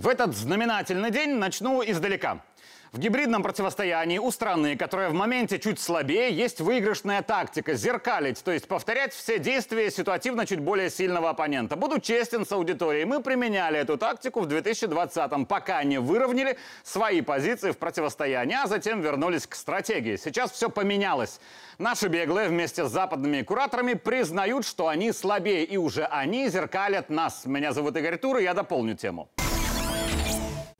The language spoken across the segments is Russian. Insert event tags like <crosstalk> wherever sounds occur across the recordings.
В этот знаменательный день начну издалека. В гибридном противостоянии у страны, которая в моменте чуть слабее, есть выигрышная тактика – зеркалить, то есть повторять все действия ситуативно чуть более сильного оппонента. Буду честен с аудиторией, мы применяли эту тактику в 2020-м, пока не выровняли свои позиции в противостоянии, а затем вернулись к стратегии. Сейчас все поменялось. Наши беглые вместе с западными кураторами признают, что они слабее, и уже они зеркалят нас. Меня зовут Игорь Тур, и я дополню тему.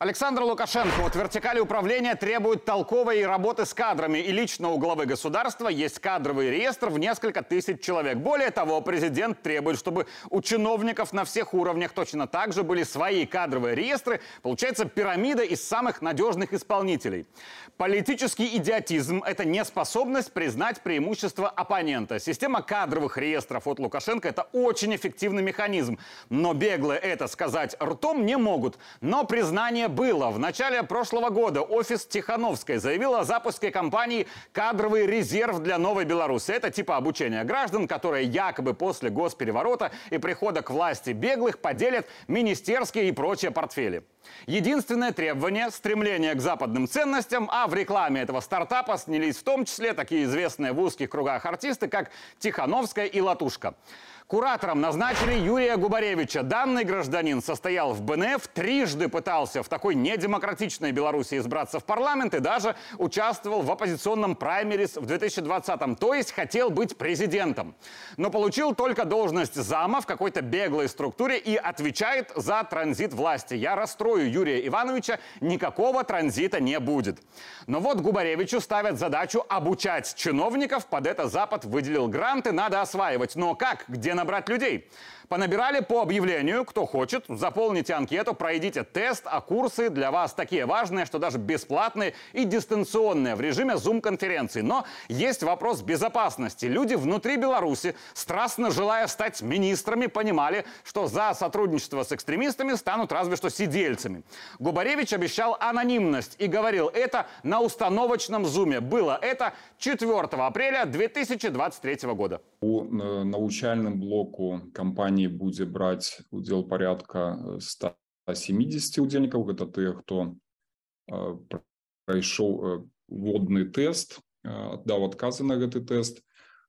Александр Лукашенко от вертикали управления требует толковой работы с кадрами. И лично у главы государства есть кадровый реестр в несколько тысяч человек. Более того, президент требует, чтобы у чиновников на всех уровнях точно так же были свои кадровые реестры. Получается пирамида из самых надежных исполнителей. Политический идиотизм – это неспособность признать преимущество оппонента. Система кадровых реестров от Лукашенко – это очень эффективный механизм. Но беглые это сказать ртом не могут. Но признание было. В начале прошлого года офис Тихановской заявил о запуске кампании «Кадровый резерв для Новой Беларуси». Это типа обучения граждан, которые якобы после госпереворота и прихода к власти беглых поделят министерские и прочие портфели. Единственное требование – стремление к западным ценностям, а в рекламе этого стартапа снялись в том числе такие известные в узких кругах артисты, как Тихановская и Латушка. Куратором назначили Юрия Губаревича. Данный гражданин состоял в БНФ, трижды пытался в такой недемократичной Беларуси избраться в парламент и даже участвовал в оппозиционном праймерис в 2020-м, то есть хотел быть президентом. Но получил только должность зама в какой-то беглой структуре и отвечает за транзит власти. Я расстрою Юрия Ивановича, никакого транзита не будет. Но вот Губаревичу ставят задачу обучать чиновников, под это Запад выделил гранты, надо осваивать. Но как, где набрать людей. Понабирали по объявлению, кто хочет, заполните анкету, пройдите тест, а курсы для вас такие важные, что даже бесплатные и дистанционные в режиме Zoom-конференции. Но есть вопрос безопасности. Люди внутри Беларуси, страстно желая стать министрами, понимали, что за сотрудничество с экстремистами станут разве что сидельцами. Губаревич обещал анонимность и говорил это на установочном зуме. Было это 4 апреля 2023 года. У э, научальным блоку кампаніі будзе браць удзел порядка 170 удзельнікаў гэта тыя хто прайшоў водны тест даў адказы на гэты тест.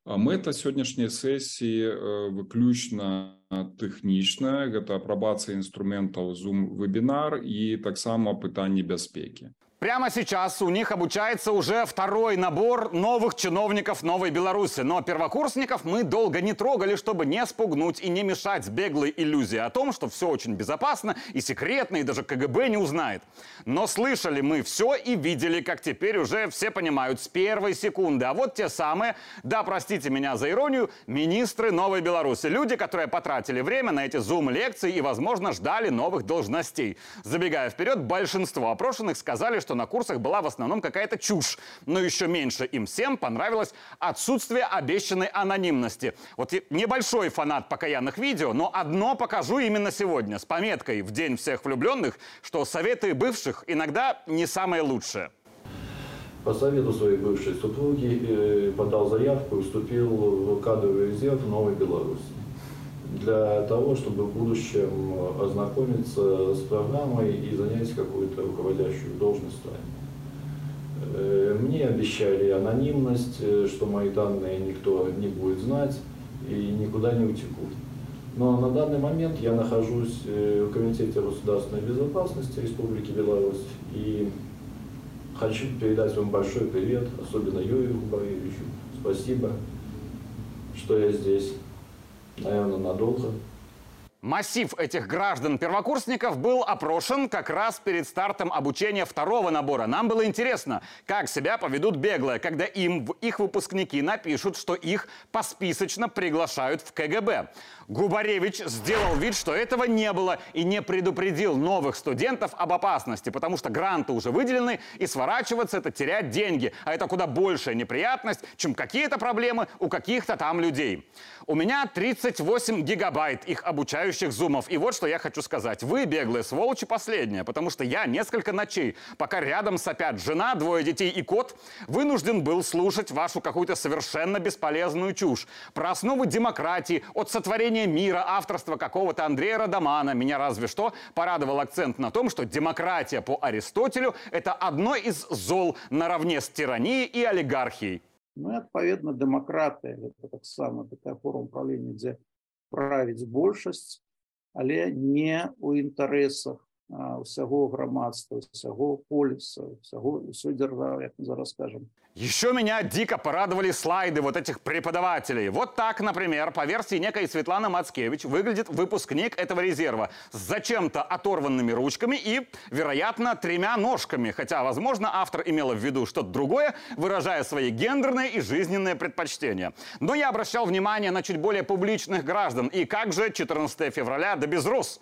Мэта сённяшняй сесіі выключна тэхнічная гэта апрабацыя інструментаў зум вебінар і таксама пытанні бяспекі Прямо сейчас у них обучается уже второй набор новых чиновников Новой Беларуси. Но первокурсников мы долго не трогали, чтобы не спугнуть и не мешать беглой иллюзии о том, что все очень безопасно и секретно, и даже КГБ не узнает. Но слышали мы все и видели, как теперь уже все понимают с первой секунды. А вот те самые, да, простите меня за иронию, министры Новой Беларуси. Люди, которые потратили время на эти зум-лекции и, возможно, ждали новых должностей. Забегая вперед, большинство опрошенных сказали, что что на курсах была в основном какая-то чушь. Но еще меньше им всем понравилось отсутствие обещанной анонимности. Вот небольшой фанат покаянных видео, но одно покажу именно сегодня с пометкой в День всех влюбленных, что советы бывших иногда не самые лучшие. По совету своей бывшей супруги э, подал заявку и вступил в кадровый резерв Новой Беларуси для того, чтобы в будущем ознакомиться с программой и занять какую-то руководящую должность. Э, мне обещали анонимность, э, что мои данные никто не будет знать и никуда не утекут. Но на данный момент я нахожусь э, в Комитете государственной безопасности Республики Беларусь и хочу передать вам большой привет, особенно Юрию Губаревичу. Спасибо, что я здесь наверное, надолго. Массив этих граждан-первокурсников был опрошен как раз перед стартом обучения второго набора. Нам было интересно, как себя поведут беглые, когда им их выпускники напишут, что их посписочно приглашают в КГБ. Губаревич сделал вид, что этого не было и не предупредил новых студентов об опасности, потому что гранты уже выделены, и сворачиваться это терять деньги. А это куда большая неприятность, чем какие-то проблемы у каких-то там людей. У меня 38 гигабайт их обучающих потрясающих зумов. И вот что я хочу сказать. Вы, беглые сволочи, последние, потому что я несколько ночей, пока рядом сопят жена, двое детей и кот, вынужден был слушать вашу какую-то совершенно бесполезную чушь. Про основы демократии, от сотворения мира, авторства какого-то Андрея Радамана. Меня разве что порадовал акцент на том, что демократия по Аристотелю – это одно из зол наравне с тиранией и олигархией. Ну, адпаведна дэмакратыя гэта таксама такая форма управлення дзе правіць большасць але не ў інтарэсах ўсяго грамадства усяго поліса усяго ўсё дзяржавы як мы зараз скажем еще меня дико порадовали слайды вот этих преподавателей. Вот так, например, по версии некой Светланы Мацкевич выглядит выпускник этого резерва с зачем-то оторванными ручками и, вероятно, тремя ножками. Хотя, возможно, автор имела в виду что-то другое, выражая свои гендерные и жизненные предпочтения. Но я обращал внимание на чуть более публичных граждан. И как же 14 февраля да без рус?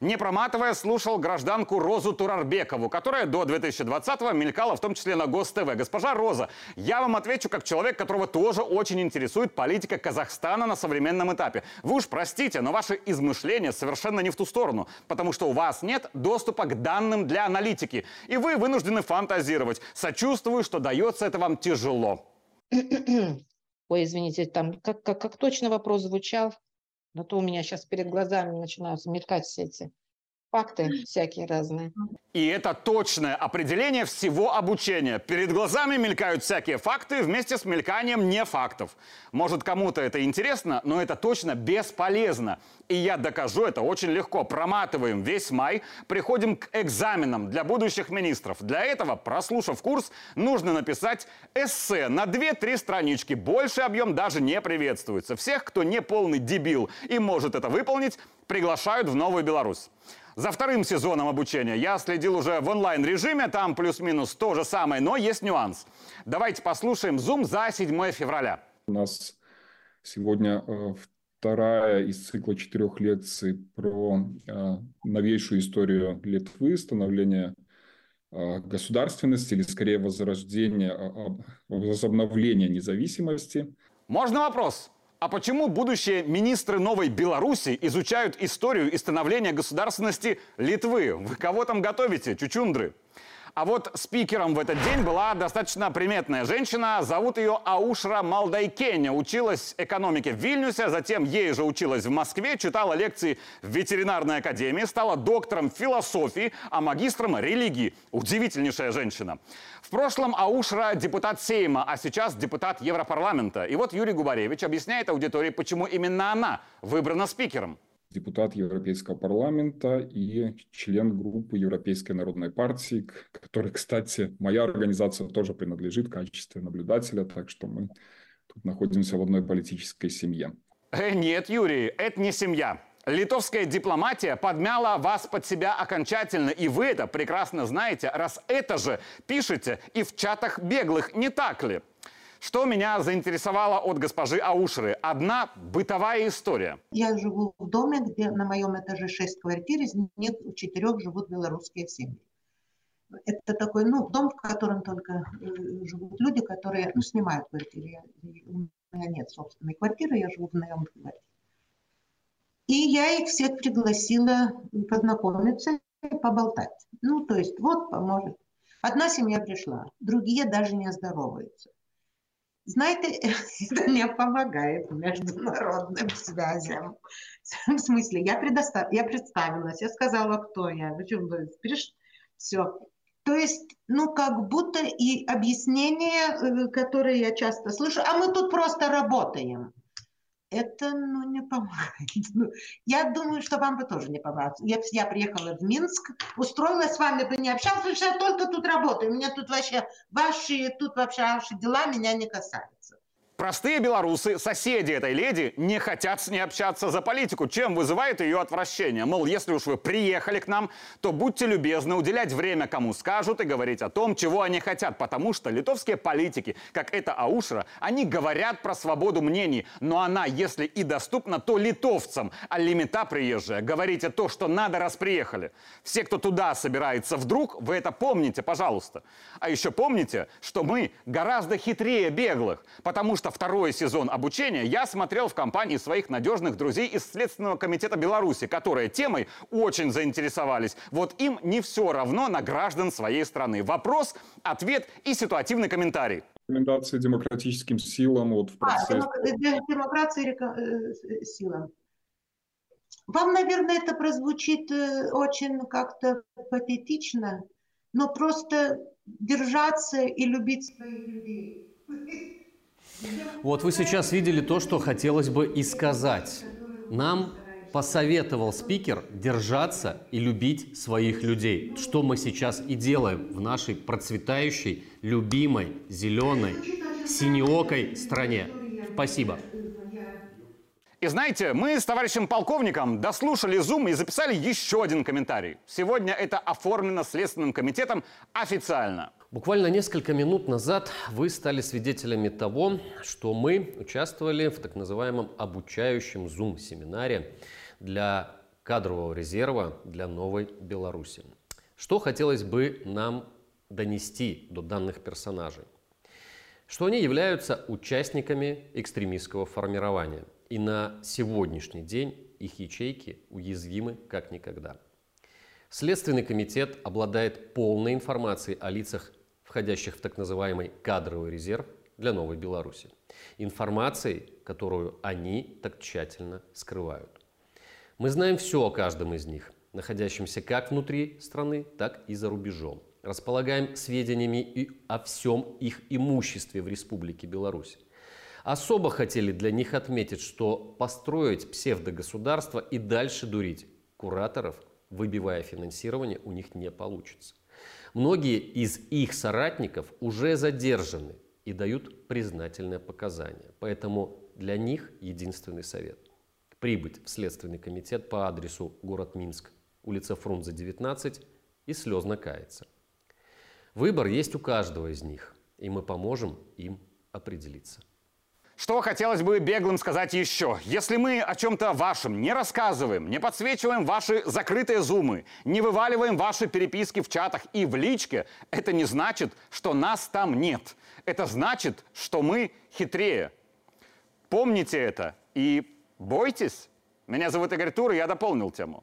Не проматывая, слушал гражданку Розу Турарбекову, которая до 2020-го мелькала в том числе на ГосТВ. Госпожа Роза, я вам отвечу как человек, которого тоже очень интересует политика Казахстана на современном этапе. Вы уж простите, но ваши измышления совершенно не в ту сторону, потому что у вас нет доступа к данным для аналитики, и вы вынуждены фантазировать. Сочувствую, что дается это вам тяжело. <clears throat> Ой, извините, там как, как, как точно вопрос звучал? Но то у меня сейчас перед глазами начинают мелькать все эти факты всякие разные. И это точное определение всего обучения. Перед глазами мелькают всякие факты вместе с мельканием не фактов. Может, кому-то это интересно, но это точно бесполезно. И я докажу это очень легко. Проматываем весь май, приходим к экзаменам для будущих министров. Для этого, прослушав курс, нужно написать эссе на 2-3 странички. Больше объем даже не приветствуется. Всех, кто не полный дебил и может это выполнить, приглашают в Новую Беларусь. За вторым сезоном обучения я следил уже в онлайн-режиме, там плюс-минус то же самое, но есть нюанс. Давайте послушаем Zoom за 7 февраля. У нас сегодня э, вторая из цикла четырех лекций про э, новейшую историю Литвы, становление э, государственности или скорее возрождение, возобновление независимости. Можно вопрос? А почему будущие министры Новой Беларуси изучают историю и становление государственности Литвы? Вы кого там готовите, чучундры? А вот спикером в этот день была достаточно приметная женщина. Зовут ее Аушра Малдайкеня. Училась экономике в Вильнюсе, затем ей же училась в Москве, читала лекции в ветеринарной академии, стала доктором философии, а магистром религии. Удивительнейшая женщина. В прошлом Аушра депутат Сейма, а сейчас депутат Европарламента. И вот Юрий Губаревич объясняет аудитории, почему именно она выбрана спикером депутат Европейского парламента и член группы Европейской народной партии, которой, кстати, моя организация тоже принадлежит в качестве наблюдателя, так что мы тут находимся в одной политической семье. Э, нет, Юрий, это не семья. Литовская дипломатия подмяла вас под себя окончательно, и вы это прекрасно знаете, раз это же пишете и в чатах беглых, не так ли? Что меня заинтересовало от госпожи Аушры? Одна бытовая история. Я живу в доме, где на моем этаже шесть квартир, из них в четырех живут белорусские семьи. Это такой, ну, дом, в котором только э, живут люди, которые, ну, снимают квартиры. Я, у меня нет собственной квартиры, я живу в наемных квартирах. И я их всех пригласила познакомиться поболтать. Ну, то есть, вот, поможет. Одна семья пришла, другие даже не здороваются. Знаете, <laughs> это не помогает международным связям. В смысле, я, предостав... я представилась, я сказала, кто я. Почему? Все. То есть, ну, как будто и объяснение, э, которое я часто слышу, а мы тут просто работаем это ну, не помогает. <laughs> Ну, я думаю, что вам бы тоже не помогло. Я, я приехала в Минск, устроилась с вами бы не общалась, потому что я только тут работаю. У меня тут вообще ваши, тут вообще ваши дела меня не касаются. Простые белорусы, соседи этой леди, не хотят с ней общаться за политику, чем вызывает ее отвращение. Мол, если уж вы приехали к нам, то будьте любезны уделять время кому скажут и говорить о том, чего они хотят, потому что литовские политики, как это Аушра, они говорят про свободу мнений, но она, если и доступна, то литовцам, а лимита приезжая, говорите то, что надо, раз приехали. Все, кто туда собирается вдруг, вы это помните, пожалуйста. А еще помните, что мы гораздо хитрее беглых, потому что просто второй сезон обучения я смотрел в компании своих надежных друзей из Следственного комитета Беларуси, которые темой очень заинтересовались. Вот им не все равно на граждан своей страны. Вопрос, ответ и ситуативный комментарий. Рекомендации демократическим силам вот в А, процессе. демок- демократии река- э, силам. Вам, наверное, это прозвучит э, очень как-то патетично, но просто держаться и любить своих людей. Вот вы сейчас видели то, что хотелось бы и сказать. Нам посоветовал спикер держаться и любить своих людей, что мы сейчас и делаем в нашей процветающей, любимой, зеленой, синеокой стране. Спасибо. И знаете, мы с товарищем полковником дослушали Zoom и записали еще один комментарий. Сегодня это оформлено Следственным комитетом официально. Буквально несколько минут назад вы стали свидетелями того, что мы участвовали в так называемом обучающем Zoom-семинаре для кадрового резерва для Новой Беларуси. Что хотелось бы нам донести до данных персонажей? Что они являются участниками экстремистского формирования. И на сегодняшний день их ячейки уязвимы как никогда. Следственный комитет обладает полной информацией о лицах, входящих в так называемый кадровый резерв для Новой Беларуси. Информацией, которую они так тщательно скрывают. Мы знаем все о каждом из них, находящемся как внутри страны, так и за рубежом. Располагаем сведениями и о всем их имуществе в Республике Беларусь. Особо хотели для них отметить, что построить псевдогосударство и дальше дурить кураторов, выбивая финансирование, у них не получится. Многие из их соратников уже задержаны и дают признательные показания. Поэтому для них единственный совет – прибыть в Следственный комитет по адресу город Минск, улица Фрунзе, 19 и слезно каяться. Выбор есть у каждого из них, и мы поможем им определиться. Что хотелось бы беглым сказать еще? Если мы о чем-то вашем не рассказываем, не подсвечиваем ваши закрытые зумы, не вываливаем ваши переписки в чатах и в личке, это не значит, что нас там нет. Это значит, что мы хитрее. Помните это и бойтесь. Меня зовут Игорь Тур, и я дополнил тему.